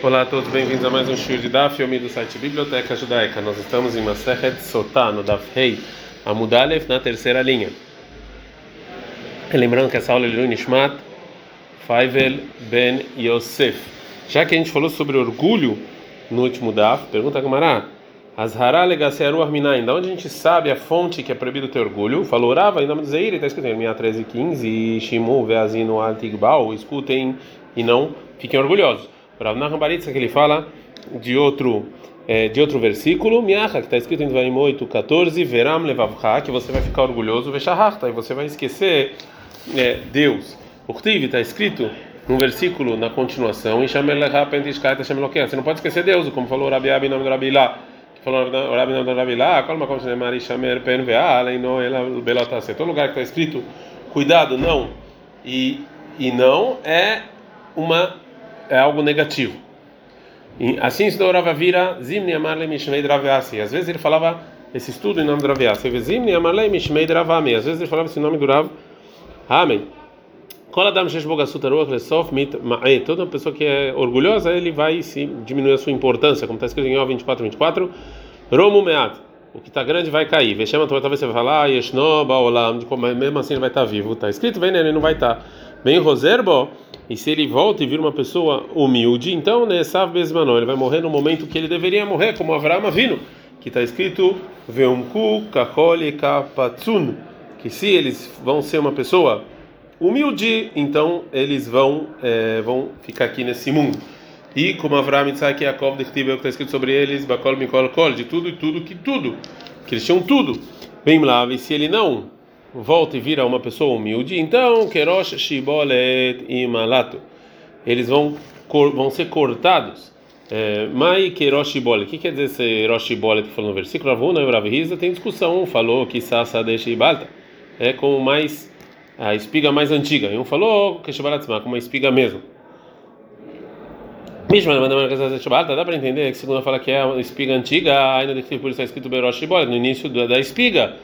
Olá a todos, bem-vindos a mais um show de Daf, filme do site Biblioteca Judaica. Nós estamos em Masechet Sotá, no Daf Rei Amudalef, na terceira linha. Lembrando que essa aula é de Nishmat Faivel Ben Yosef. Já que a gente falou sobre orgulho no último Daf, pergunta Gamará, Azhara Legacearu Arminain, da onde a gente sabe a fonte que é proibido ter orgulho? Falou Rava, em nome do Zeir, está escrito em Minha 13 15, Shimu Veazino Altigbal, escutem e não fiquem orgulhosos. Rav Nahum Baritza, que ele fala de outro é, de outro versículo, Miacha, que está escrito em Dvarim 8, 14, Veram Levavcha, que você vai ficar orgulhoso, Veshahachta, e você vai esquecer é, Deus. O Ktiv está escrito num versículo na continuação, você não pode esquecer Deus, como falou Rabi Abi, nome do Rabi Lá, que falou Rabi, nome do Rabi Lá, qual uma coisa Mari Shamer Pen Ve'alen, no ela. Todo lugar que está escrito, cuidado, não, e, e não é uma é algo negativo. E assim ensinou Rav Avira, Zimni Amarle Mishmei Draviasi. Às vezes ele falava esse estudo em nome do Draviasi. Zimni Amarle Mishmei Dravami. Às vezes ele falava esse nome do Rav Amém. Toda pessoa que é orgulhosa, ele vai se diminuir a sua importância, como está escrito em O 24, 24. Romu Meat. O que está grande vai cair. Vexama, talvez você vai falar, ah, Yeshno Baolam, mesmo assim ele vai estar tá vivo. Está escrito, vem, ele não vai estar. Tá. Bem, Roserbo. E se ele volta e vira uma pessoa humilde, então, né, Sav Besmano, ele vai morrer no momento que ele deveria morrer, como Avraham vindo, que está escrito Kapatsun, que se eles vão ser uma pessoa humilde, então eles vão é, vão ficar aqui nesse mundo. E como Avraham Isaac e Yaakov que está escrito sobre eles, de tudo e tudo que tudo, que eles tinham tudo. Bem lá, e se ele não volta e vira uma pessoa humilde, então Kerosh Shibolet e Malato, eles vão vão ser cortados. É, Mai Kerosh Shibolet, o que quer dizer esse Rosh Shibolet que falou no versículo? Ravuna e Ravriza tem discussão, um falou que Sasa deixa Balta é como mais a espiga mais antiga, e um falou que Shibalatzma, como uma espiga mesmo. Dá para entender que segunda fala que é a espiga antiga, ainda por isso está escrito Berosh Shibolet, no início da espiga,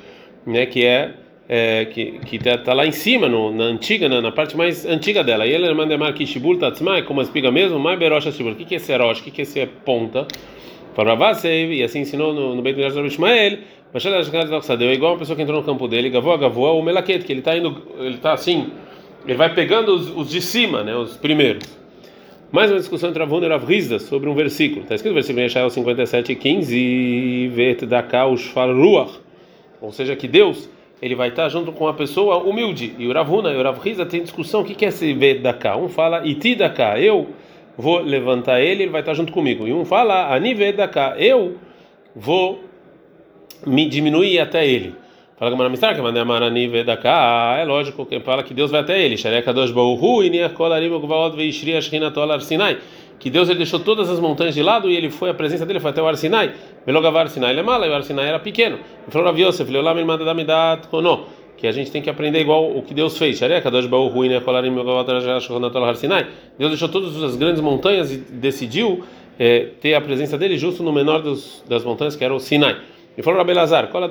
né, que é é, que está tá lá em cima, no, na antiga, na, na, parte mais antiga dela. E ele manda mais que Shibur Tatsmai, como a espiga mesmo, mais Berocha Shibur. O que, que é Serosh? O que, que é ser ponta? E assim ensinou no, no Beit Midrash de Ishmael. Mas é igual uma pessoa que entrou no campo dele, gavoa, gavoa, o melaquete, que ele está indo, ele está assim, ele vai pegando os, os, de cima, né, os primeiros. Mais uma discussão entre Avon e Rav sobre um versículo. Está escrito no versículo em Yeshayahu 57, 15, Vet Daka Ushfar Ou seja, que Deus ele vai estar junto com a pessoa humilde. E o Ravuna e o Rav Riza tem discussão: o que quer se ver da cá? Um fala iti cá, eu vou levantar ele, ele vai estar junto comigo. E um fala anive cá, eu vou me diminuir até ele. Fala que Manamistar, que Mandamara anive da cá, é lógico que fala que Deus vai até ele. Xereka dos Bauhu e Niakolarim Gvaod Veishri Ashkina Tolar Sinai que Deus ele deixou todas as montanhas de lado e ele foi a presença dele foi até o Ar Sinai. Velogavar Sinai ele é mala, e Sinai era pequeno. Ele falou Rav Yosef, Leolam il manda damidat kono, que a gente tem que aprender igual o que Deus fez. Deus deixou todas as grandes montanhas e decidiu é, ter a presença dele justo no menor dos, das montanhas que era o Sinai. E falou Rabelazar, toda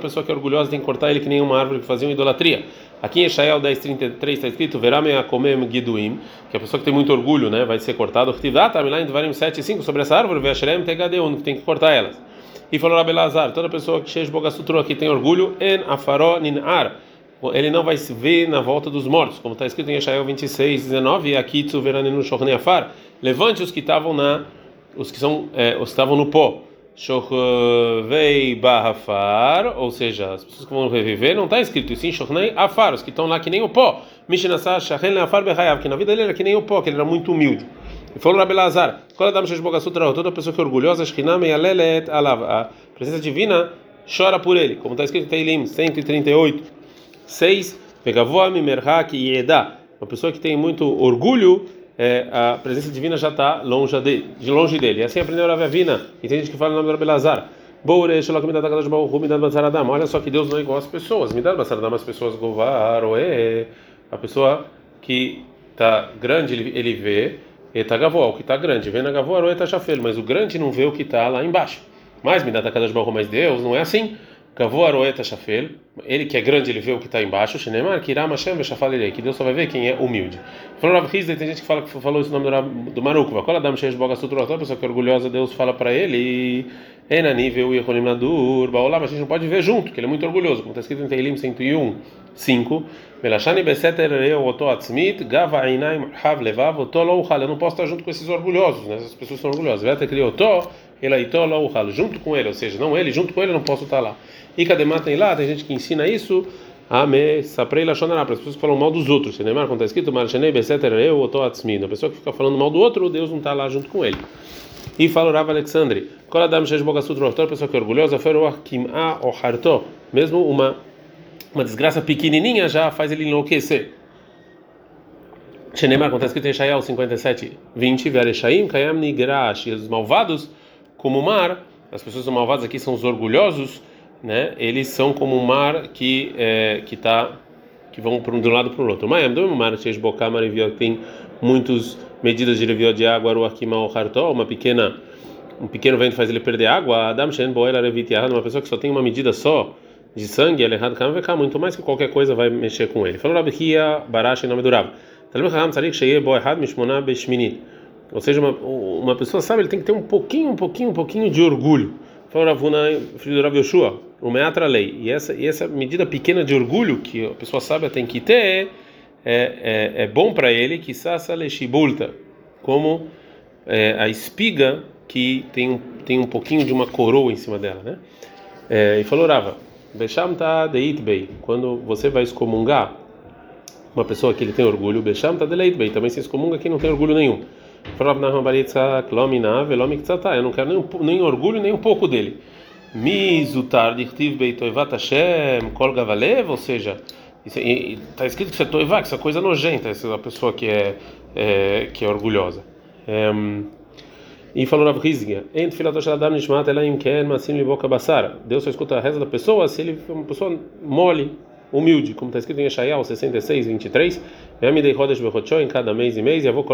pessoa que é orgulhosa tem que cortar ele que nem uma árvore que fazia idolatria. Aqui em Eshael 10:33 está escrito Verame Akomem Giduim, que a pessoa que tem muito orgulho, né, vai ser cortado. Tivata lá em Devarim 7:5 sobre essa árvore, Veshrem Tegadeun, que tem que cortar elas. E falou Rabelazar, toda pessoa que Bogasutru aqui tem orgulho, En Afaro Ninar, ele não vai se ver na volta dos mortos, como está escrito em Eshael 26:19, e aqui Tzuveranenu Shochne Afar, levante os que estavam na os que são é, os que estavam no pó. Shochovei Bahafar, ou seja, as pessoas que vão reviver, não está escrito sim Shochnei Afar, os que estão lá que nem o pó. Mishnasar Shachen Afar Behayav, que na vida dele era que nem o pó, que ele era muito humilde. E falou Rabelazar, toda pessoa que é orgulhosa, a presença divina chora por ele, como está escrito em Teilim 138, 6, Pegavoa Mimerhak Yeda, uma pessoa que tem muito orgulho é, a presença divina já está longe, de, de longe dele. E assim aprendeu a Vina. E tem gente que fala o nome do Belazar. Olha só que Deus não é igual às pessoas. Me dá Basaradam as pessoas Govaroe. A pessoa que está grande, ele, vê. Eta gavoa, o que está grande, vê na gavoa, eta chafel, mas o grande não vê o que está lá embaixo. Mas me dá Baruch, mas Deus não é assim. Gavoa, eta chafel, ele que é grande, ele vê o que está embaixo. Shinemar, Kiram Hashem Veshafalirei, que Deus só vai ver quem é humilde. Falou Rav Hizda, tem gente que fala falou esse nome do, do Marukva. Qual Adam Sheish Boga Sutra, a pessoa que é orgulhosa, Deus fala para ele, Ena nível Yeholim Nadur, mas a gente não pode ver junto, que ele é muito orgulhoso, como está escrito em Teilim 101, 5. Melashani Beseter Eu Atzmit, Gava Einaim Hav Levav, Oto Louchal. Eu não posso estar junto com esses orgulhosos, né? Essas pessoas são orgulhosas. Vete criou Oto, Elaitó Louchal, junto com ele, ou seja, não ele, junto com ele eu não posso estar lá. E Kademá tem lá, tem gente que ensina isso. Ame, saprei lachonará, para as pessoas que falam mal dos outros. Neymar, quando está escrito, Marchanei, Beseter, eu, Oto Atzmit. A pessoa que fica falando mal do outro, Deus não está lá junto com ele. E falou Rav Alexandre, Koladam Shesh Bogasutro, toda pessoa que é orgulhosa, Feroach Kim'a Oharto, mesmo uma uma desgraça pequenininha já faz ele enlouquecer. Shenemar, acontece que tem Shayal 57, 20, Vereshaim, Kayam Nigrash, e os malvados, como o mar, as pessoas malvadas aqui são os orgulhosos, né? Eles são como o mar que é, que tá que vão para um de um lado para o outro. Mas do mar Bokamar tem muitas medidas de levio de água, ou Hartó, uma pequena um pequeno vento faz ele perder água, Adam Shen Revitiah, uma pessoa que só tem uma medida só, de sangue, ele errado vai ficar muito mais que qualquer coisa vai mexer com ele. Falou Rabi Hia Barash em nome do Rav. Ou seja, uma, uma pessoa sabe, ele tem que ter um pouquinho, um pouquinho, um pouquinho de orgulho. Falou Ravuna, filho do Rav Yoshua, o meatra lei. E essa, e essa medida pequena de orgulho que a pessoa sábia tem que ter é, é, é bom para ele, que sasa leshibulta, como é, a espiga que tem um, tem um pouquinho de uma coroa em cima dela, né? É, e falou Rava, Beshamta deitbei. Quando você vai excomungar uma pessoa que ele tem orgulho, Beshamta deleitbei. Também se excomunga quem não tem orgulho nenhum. Eu não quero nem, nem orgulho nem um pouco dele. Mizutar dirtiv beitoivat Hashem kol gavalev, ou seja, está escrito que você é toivá, que essa coisa nojenta, essa é pessoa que é, é que é orgulhosa. É, e falou Rav Hizgia, entre filatosh adam nishmat elaim ken masim liboka basara. Deus só escuta a reza da pessoa se ele for uma pessoa mole, humilde, como está escrito em Yeshayah 66, 23. Yamidei rodesh bechotcho em cada mês e mês, e avô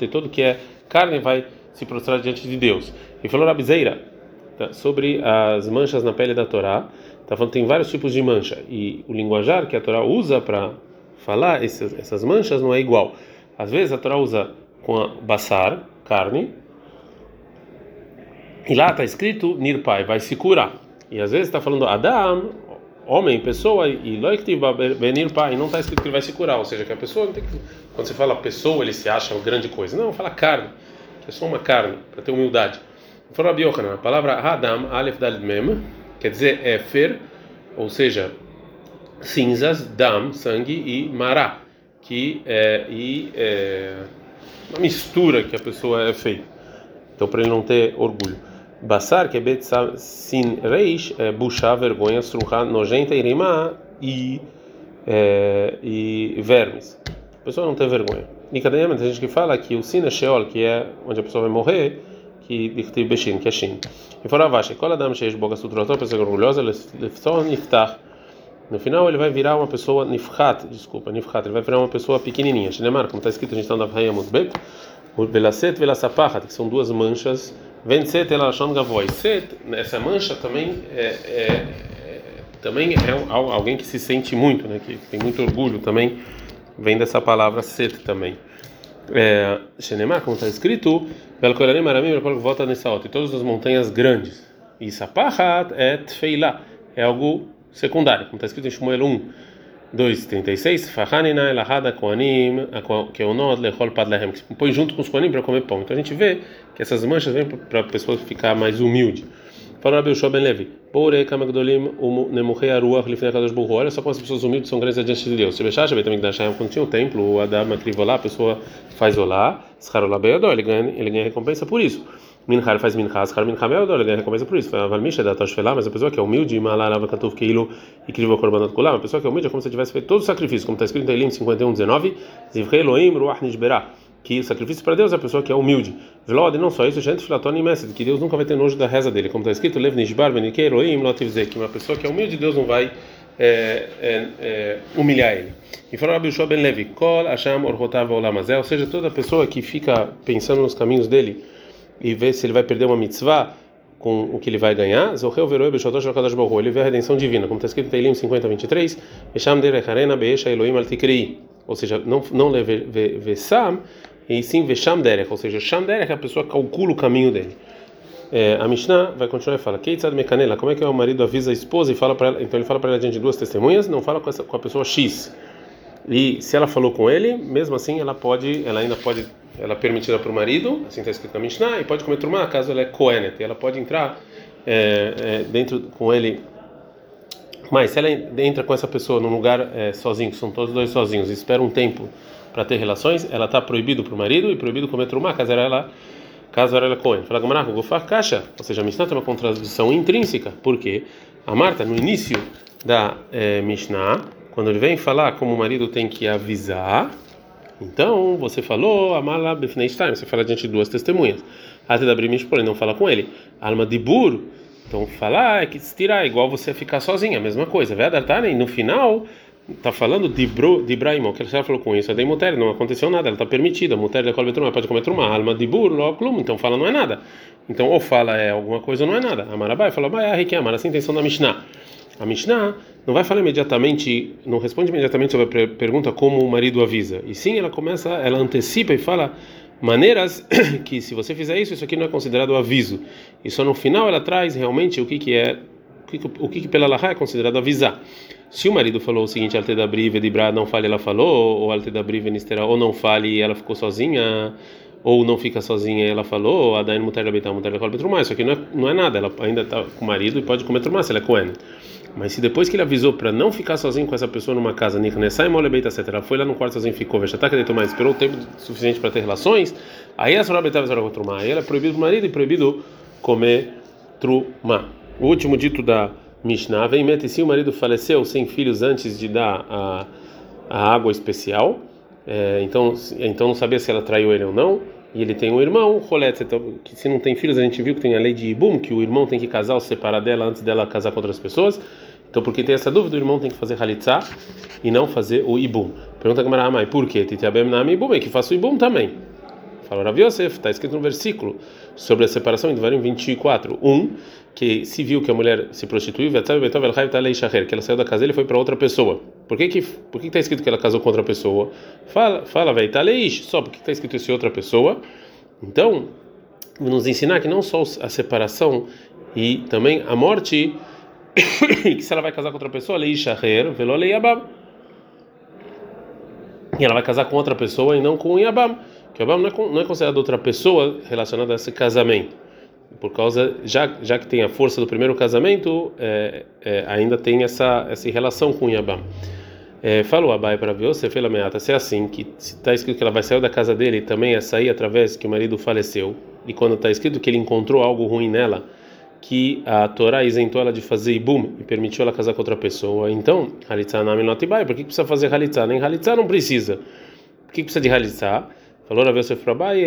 e tudo que é carne vai se prostrar diante de Deus. E falou Rav Zeira, tá, sobre as manchas na pele da Torá, está falando que tem vários tipos de mancha, e o linguajar que a Torá usa para falar essas, essas manchas não é igual. Às vezes a Torá usa com a basar, carne, e lá está escrito Nirpai, vai se curar. E às vezes está falando Adam, homem, pessoa, e Nirpai, não está escrito que ele vai se curar. Ou seja, que a pessoa, que, quando você fala pessoa, ele se acha uma grande coisa. Não, fala carne, que é só uma carne, para ter humildade. Fala Biochanan, a palavra Adam, Aleph Dalid Mem, quer dizer Efer, ou seja, cinzas, Dam, sangue, e Mará, que é, e, é uma mistura que a pessoa é feita. Então, para ele não ter orgulho. Basar, que bet sin reish, é buchá, vergonha, surra, nojenta, irima e, é, e vermes. A pessoa não tem vergonha. Cada tem gente que fala que o sin é sheol, que é onde a pessoa vai morrer, que dichtiv beshin, que é shin. E fora vache, qual adam sheish boga sutrotor, pessoa orgulhosa, leftor niftach. No final ele vai virar uma pessoa nifhat, desculpa, nifhat, ele vai virar uma pessoa pequenininha. Shinemar, como está escrito, a gente está na Hayamut o velaset velasapachat, que são duas manchas Vem set ela achando gavoy. Set, essa mancha também é, é, é, também é alguém que se sente muito, né? Que tem muito orgulho também. Vem dessa palavra set também. É, Shenemar, como está escrito, pelo Koranim Maramim, volta nessa outra. E todas as montanhas grandes. E Sapahat é. É algo secundário, como está escrito em Shmuel 1. 2:36 Fahanina elahada koanim keonot lechol padlehem que põe junto com os koanim para comer pão. Então a gente vê que essas manchas vêm para a pessoa ficar mais humilde. Fala Rabi Ushua ben Levi. Porei kamagdolim nemuchei aruach lifnei kadosh burro. Olha só como as pessoas humildes são grandes diante de Deus. Se bechar, já também quando tinha o templo, o Adam lá, a pessoa faz olá, scharolá beyadó, ele ganha ele ganha recompensa por isso. Minchar faz minchar, schar minchar beyadó, ele ganha recompensa por isso. Fala Misha da toshfelá, mas a pessoa que é humilde, malarava katuv keilo e krivo korbanot kulam, a pessoa que é humilde é como se tivesse feito todo o sacrifício, como está escrito em Elim 51:19, zivchei Elohim ruach nishberah que sacrifício para Deus é a pessoa que é humilde. Velod, não só isso, gente filatoni mestre, que Deus nunca vai ter nojo da reza dele, como está escrito, Lev Nishbar Benikei Elohim Lotivzek, que uma pessoa que é humilde, Deus não vai é, é, é, humilhar ele. E falou Rabi Ben Levi, Kol Hashem Orhotav Olamazel, ou seja, toda pessoa que fica pensando nos caminhos dele e vê se ele vai perder uma mitzvah, com o que ele vai ganhar, Zoheu Veroi Beshotosh Akadash Baruch ele vê a redenção divina, como está escrito em Teilim 50, 23, Esham Derecharena Beesha Elohim Al Tikrei, ou seja, não, não lê Vesam, e sim Vesham Derech, ou seja, Sham Derech a pessoa calcula o caminho dele. É, a Mishnah vai continuar e fala: Keitzad Mekanela, como é que o marido avisa a esposa e fala para ela? Então ele fala para ela diante de duas testemunhas, não fala com, essa, com a pessoa X. E se ela falou com ele, mesmo assim ela pode, ela ainda pode ela é permitida para o marido, assim está escrito na Mishnah, e pode comer turma caso ela é Kohenet, ela pode entrar é, é, dentro com ele. Mas se ela entra com essa pessoa num lugar é, sozinho, são todos dois sozinhos, e espera um tempo para ter relações, ela está proibido para o marido e proibido comer turma caso ela caso ela é Kohen. Fala Gamaraco, Gofar Kasha, ou seja, a Mishnah tem uma contradição intrínseca, porque a Marta, no início da é, Mishnah, quando ele vem falar como o marido tem que avisar, então, você falou, Amala Befneistein, você fala diante de duas testemunhas. Até da Brimish, porém, não fala com ele. Alma de Bur, então falar é que se tirar, igual você ficar sozinha, a mesma coisa. Vedatarem, no final, tá falando de, bro, de que ela falou com isso, é da mulher, não aconteceu nada, ela está permitida. Mulher da Colbetruma pode comer uma alma de Bur, Loclum, então fala não é nada. Então, ou fala é alguma coisa ou não é nada. Amarabai fala, vai, é que amar, essa é a intenção da Mishnah. A Mishnah não vai falar imediatamente, não responde imediatamente sobre a pergunta como o marido avisa. E sim, ela começa, ela antecipa e fala maneiras que se você fizer isso, isso aqui não é considerado aviso. E só no final ela traz realmente o que que é o que, que, pela Laha é considerado avisar. Se o marido falou o seguinte, alte da brive de não fale, ela falou, ou alte da brive ou não fale e ela ficou sozinha, ou não fica sozinha ela falou, a Dain mutar habitar mutar da isso aqui não é, não é nada, ela ainda está com o marido e pode comer trumá se ela é coen. Mas se depois que ele avisou para não ficar sozinho com essa pessoa numa casa, ela foi lá no quarto sozinho ficou, mais, esperou o tempo suficiente para ter relações, aí a Sorabeta vai trumá. Aí ela é proibido o marido e proibido comer trumá. O último dito da Mishnah vem mete se o marido faleceu sem filhos antes de dar a, a água especial, é, então então não sabia se ela traiu ele ou não. E ele tem um irmão, Rolet, então, que se não tem filhos, a gente viu que tem a lei de Ibum, que o irmão tem que casar ou separar dela antes dela casar com outras pessoas. Então, porque tem essa dúvida, o irmão tem que fazer halitzá e não fazer o ibum. Pergunta a Gamara, por quê? Titiabem ibum, é que faça o ibum também. Fala Rav Yosef, está escrito no versículo sobre a separação em Devarim 24, 1, que se viu que a mulher se prostituiu, que ela saiu da casa e foi para outra pessoa. Por que que por que está escrito que ela casou com outra pessoa? Fala, fala, velho, só porque está escrito esse outra pessoa. Então, nos ensinar que não só a separação e também a morte que se ela vai casar com outra pessoa, lei shaher, velo lei. E ela vai casar com outra pessoa e não com o yabam, que o yabam não é, não é considerado outra pessoa relacionada a esse casamento. Por causa, já, já que tem a força do primeiro casamento, é, é, ainda tem essa, essa relação com o yabam. É, falou Abai para você fez meata, se é assim, que está escrito que ela vai sair da casa dele, também é sair através que o marido faleceu, e quando está escrito que ele encontrou algo ruim nela, que a Torá isentou ela de fazer ibum e permitiu ela casar com outra pessoa. Então, halitzah notibai, por que precisa fazer halitzah? Nem halitzah não precisa. Por que precisa de halitzah? Falou Rav Yosef Rabai,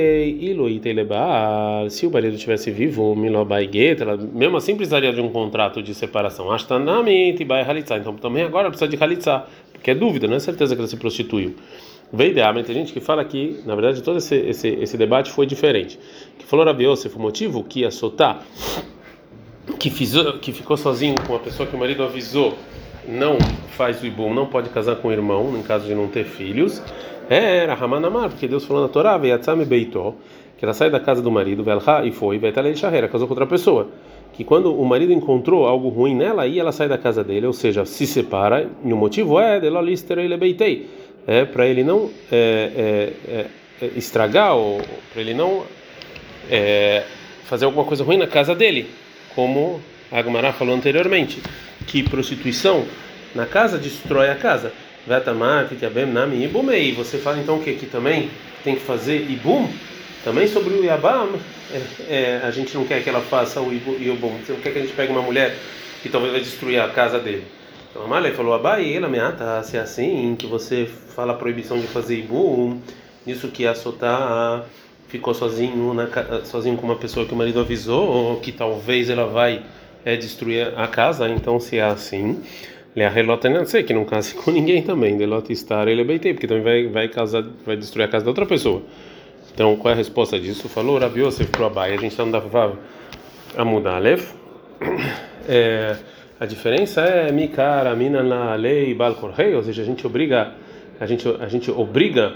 se o marido estivesse vivo, milobai ela mesmo assim precisaria de um contrato de separação. Então também agora precisa de halitzah, porque é dúvida, não é certeza que ela se prostituiu. Mas tem gente que fala que, na verdade, todo esse, esse, esse debate foi diferente. Que falou Rav Yosef, o motivo que ia soltar que, fiz, que ficou sozinho com uma pessoa que o marido avisou não faz o ibum, não pode casar com o irmão, em caso de não ter filhos, é, era Hamanamar, porque Deus falou na Torá, Veyatzame Beitó, que ela sai da casa do marido, Velha e foi, Vetalei Shahera, casou com outra pessoa. Que quando o marido encontrou algo ruim nela, aí ela sai da casa dele, ou seja, se separa, e o motivo é, Delolister ele beitei, é para ele não é, é, é, estragar, ou para ele não é, fazer alguma coisa ruim na casa dele como a Agmará falou anteriormente, que prostituição na casa destrói a casa. E você fala então o que? Que também tem que fazer ibum? Também sobre o Yabam, é, é, a gente não quer que ela faça o ibum. Você não quer que a gente pegue uma mulher que talvez vai destruir a casa dele. Então a Malé falou, Abai, ela me ata, se é assim, que você fala a proibição de fazer ibum, isso que a Sotá ficou sozinho, na, sozinho com uma pessoa que o marido avisou, ou que talvez ela vai é, destruir a casa, então se é assim, relota não sei que não case com ninguém também, delota estar ele é bem porque também vai vai casar, vai destruir a casa da outra pessoa. Então, qual é a resposta disso? Falou Rabi Yosef pro Abai, a gente está no Davav Aleph. É, a diferença é Mikara, Mina na lei Bal Korhei, ou seja, a gente obriga, a gente, a gente obriga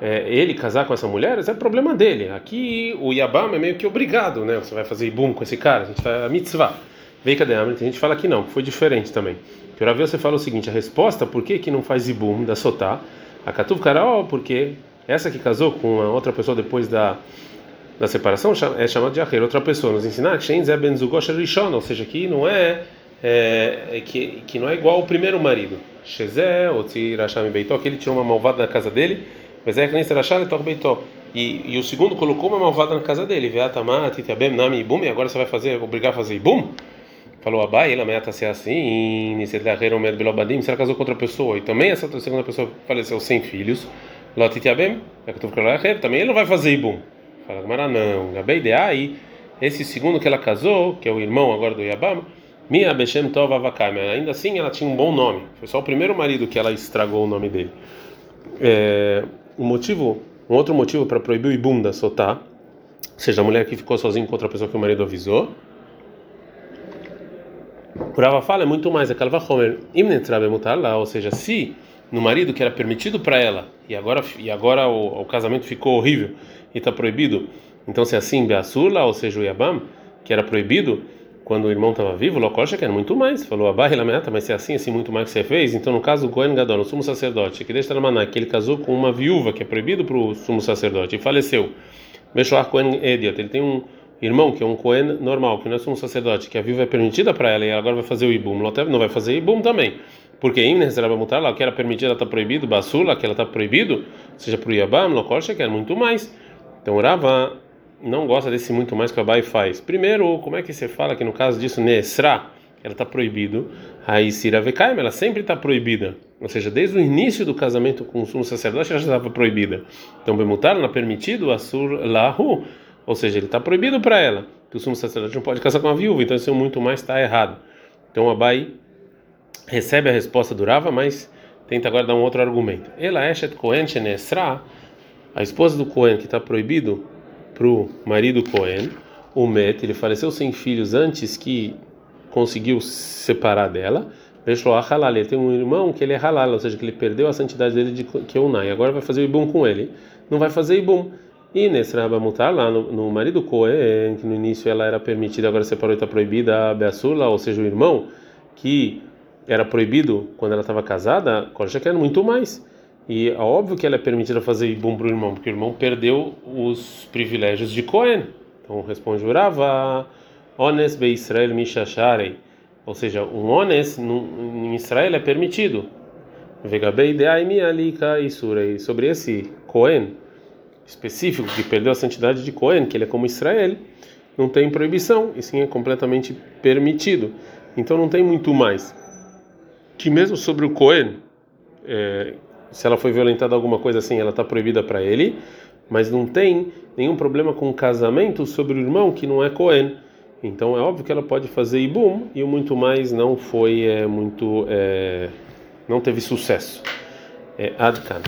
é, ele casar com essa mulher, esse é problema dele. Aqui o Yabam é meio que obrigado, né? Você vai fazer ibum com esse cara, a gente a mitzvah. Vem cadê? A gente fala que não, que foi diferente também. Que você fala o seguinte: a resposta, por que, que não faz ibum da Sotá? A Katuv Karaó, porque essa que casou com a outra pessoa depois da da separação é chamada de Acher, outra pessoa. Nos ensinar que Shein Ben Zugosh Rishon, ou seja, que não é, é, é, que, que não é igual ao primeiro marido. Shezé, ou Tirasham Beitó, que ele tirou uma malvada da casa dele, mas é que nem Tirasham Beitó. E, e o segundo colocou uma malvada na casa dele, Veatamat, Itiabem, Nami Ibum, e agora você vai fazer, obrigar a fazer Ibum? Falou Abai, ela meta ser assim, se ela casou com outra pessoa, e também essa segunda pessoa faleceu sem filhos, Lotitiabem, também ele não vai fazer Ibum. Fala Gamara, não. Gabei de esse segundo que ela casou, que é o irmão agora do Yabam, Mia Beshem Tov ainda assim ela tinha um bom nome. Foi só o primeiro marido que ela estragou o nome dele. É, um motivo, um outro motivo para proibir o ibum da Sotá, ou seja, a mulher que ficou sozinha com outra pessoa que o marido avisou. Rava fala é muito mais, é Kalva Homer, ou seja, se no marido que era permitido para ela e agora e agora o, o casamento ficou horrível e está proibido. Então, se é assim, Beasurla, ou seja, o Yabam, que era proibido quando o irmão estava vivo, Lokocha quer muito mais. Falou, Abai Lameta, mas se é assim, assim, muito mais que você fez. Então, no caso Cohen Gadol, o sumo sacerdote, que deixa Maná, que ele casou com uma viúva, que é proibido para o sumo sacerdote, e faleceu. Beshoar Cohen Ediot, ele tem um irmão que é um Cohen normal, que não é sumo sacerdote, que a viúva é permitida para ela e ela agora vai fazer o Ibum. Lotev não vai fazer Ibum também. Porque Imnes era mutar lá, que era permitido, ela está proibido, Basula, que ela está proibido, seja para o Yabam, Lokocha quer muito mais. Então Rava não gosta desse muito mais que o Abai faz. Primeiro, como é que você fala que no caso disso, Nesra, ela está proibido, Sira Vekaim, ela sempre está proibida. Ou seja, desde o início do casamento com o sumo sacerdote, ela já estava proibida. Então, Bemutar, ela é permitido, Assur Lahu, ou seja, ele está proibido para ela, que o sumo sacerdote não pode casar com a viúva, então esse muito mais está errado. Então, Abai recebe a resposta do Rava, mas tenta agora dar um outro argumento. Ela Kohen Shenesra, a esposa do Cohen que está proibido para o marido Cohen, o Met, ele faleceu sem filhos antes que conseguiu separar dela. Ele tem um irmão que ele é halal, ou seja, que ele perdeu a santidade dele de Keunai, agora vai fazer o ibum com ele. Não vai fazer ibum. E nesse Rabamutar, lá no, no marido Cohen, que no início ela era permitida, agora separou e está proibida a Beassula, ou seja, o irmão, que era proibido quando ela estava casada, já quer muito mais. E é óbvio que ela é permitida fazer ibum para o irmão, porque o irmão perdeu os privilégios de Cohen. Então responde Urava, Ones be Israel mishasharei. Ou seja, um ones em Israel é permitido. Vegabei deaimi alika isurei. Sobre esse Cohen específico que perdeu a santidade de Cohen, que ele é como Israel, não tem proibição, e sim é completamente permitido. Então não tem muito mais. Que mesmo sobre o Cohen, é, se ela foi violentada alguma coisa assim, ela está proibida para ele, mas não tem nenhum problema com o casamento sobre o irmão que não é Cohen. Então é óbvio que ela pode fazer ibum e muito mais não foi é, muito é, não teve sucesso. É, Adkan.